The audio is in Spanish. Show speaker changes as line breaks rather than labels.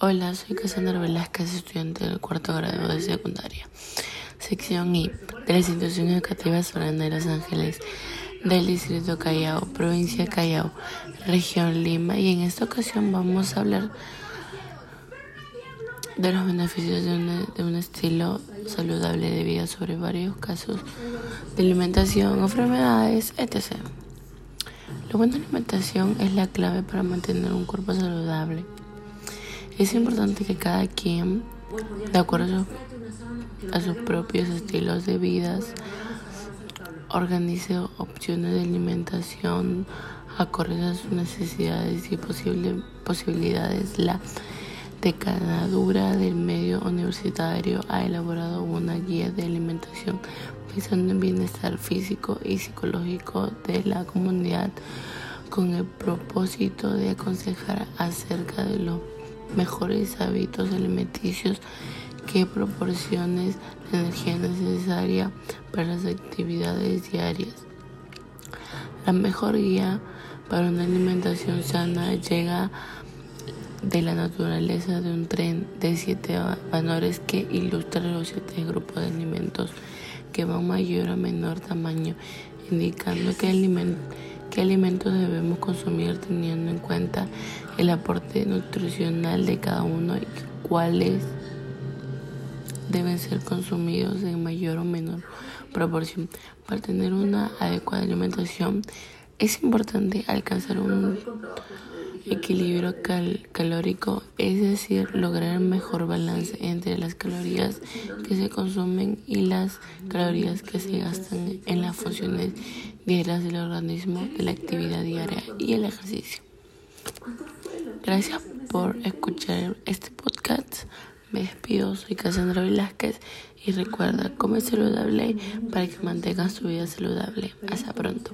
Hola, soy Cassandra Velázquez, estudiante del cuarto grado de secundaria, sección I de la institución educativa Sorana de Los Ángeles del distrito Callao, provincia Callao, región Lima, y en esta ocasión vamos a hablar de los beneficios de de un estilo saludable de vida sobre varios casos de alimentación, enfermedades, etc. La buena alimentación es la clave para mantener un cuerpo saludable. Es importante que cada quien, de acuerdo a sus propios estilos de vida, organice opciones de alimentación acorde a sus necesidades y posible, posibilidades. La Decadadura del medio universitario ha elaborado una guía de alimentación pensando en bienestar físico y psicológico de la comunidad con el propósito de aconsejar acerca de los mejores hábitos alimenticios que proporcionen la energía necesaria para las actividades diarias. La mejor guía para una alimentación sana llega de la naturaleza de un tren de siete valores que ilustra los siete grupos de alimentos que van mayor a menor tamaño, indicando que alimentos qué alimentos debemos consumir teniendo en cuenta el aporte nutricional de cada uno y cuáles deben ser consumidos en mayor o menor proporción. Para tener una adecuada alimentación es importante alcanzar un equilibrio calórico, es decir, lograr mejor balance entre las calorías que se consumen y las calorías que se gastan en las funciones diarias del organismo, de la actividad diaria y el ejercicio. Gracias por escuchar este podcast. Me despido, soy Cassandra Velázquez y recuerda, come saludable para que mantengas tu vida saludable. Hasta pronto.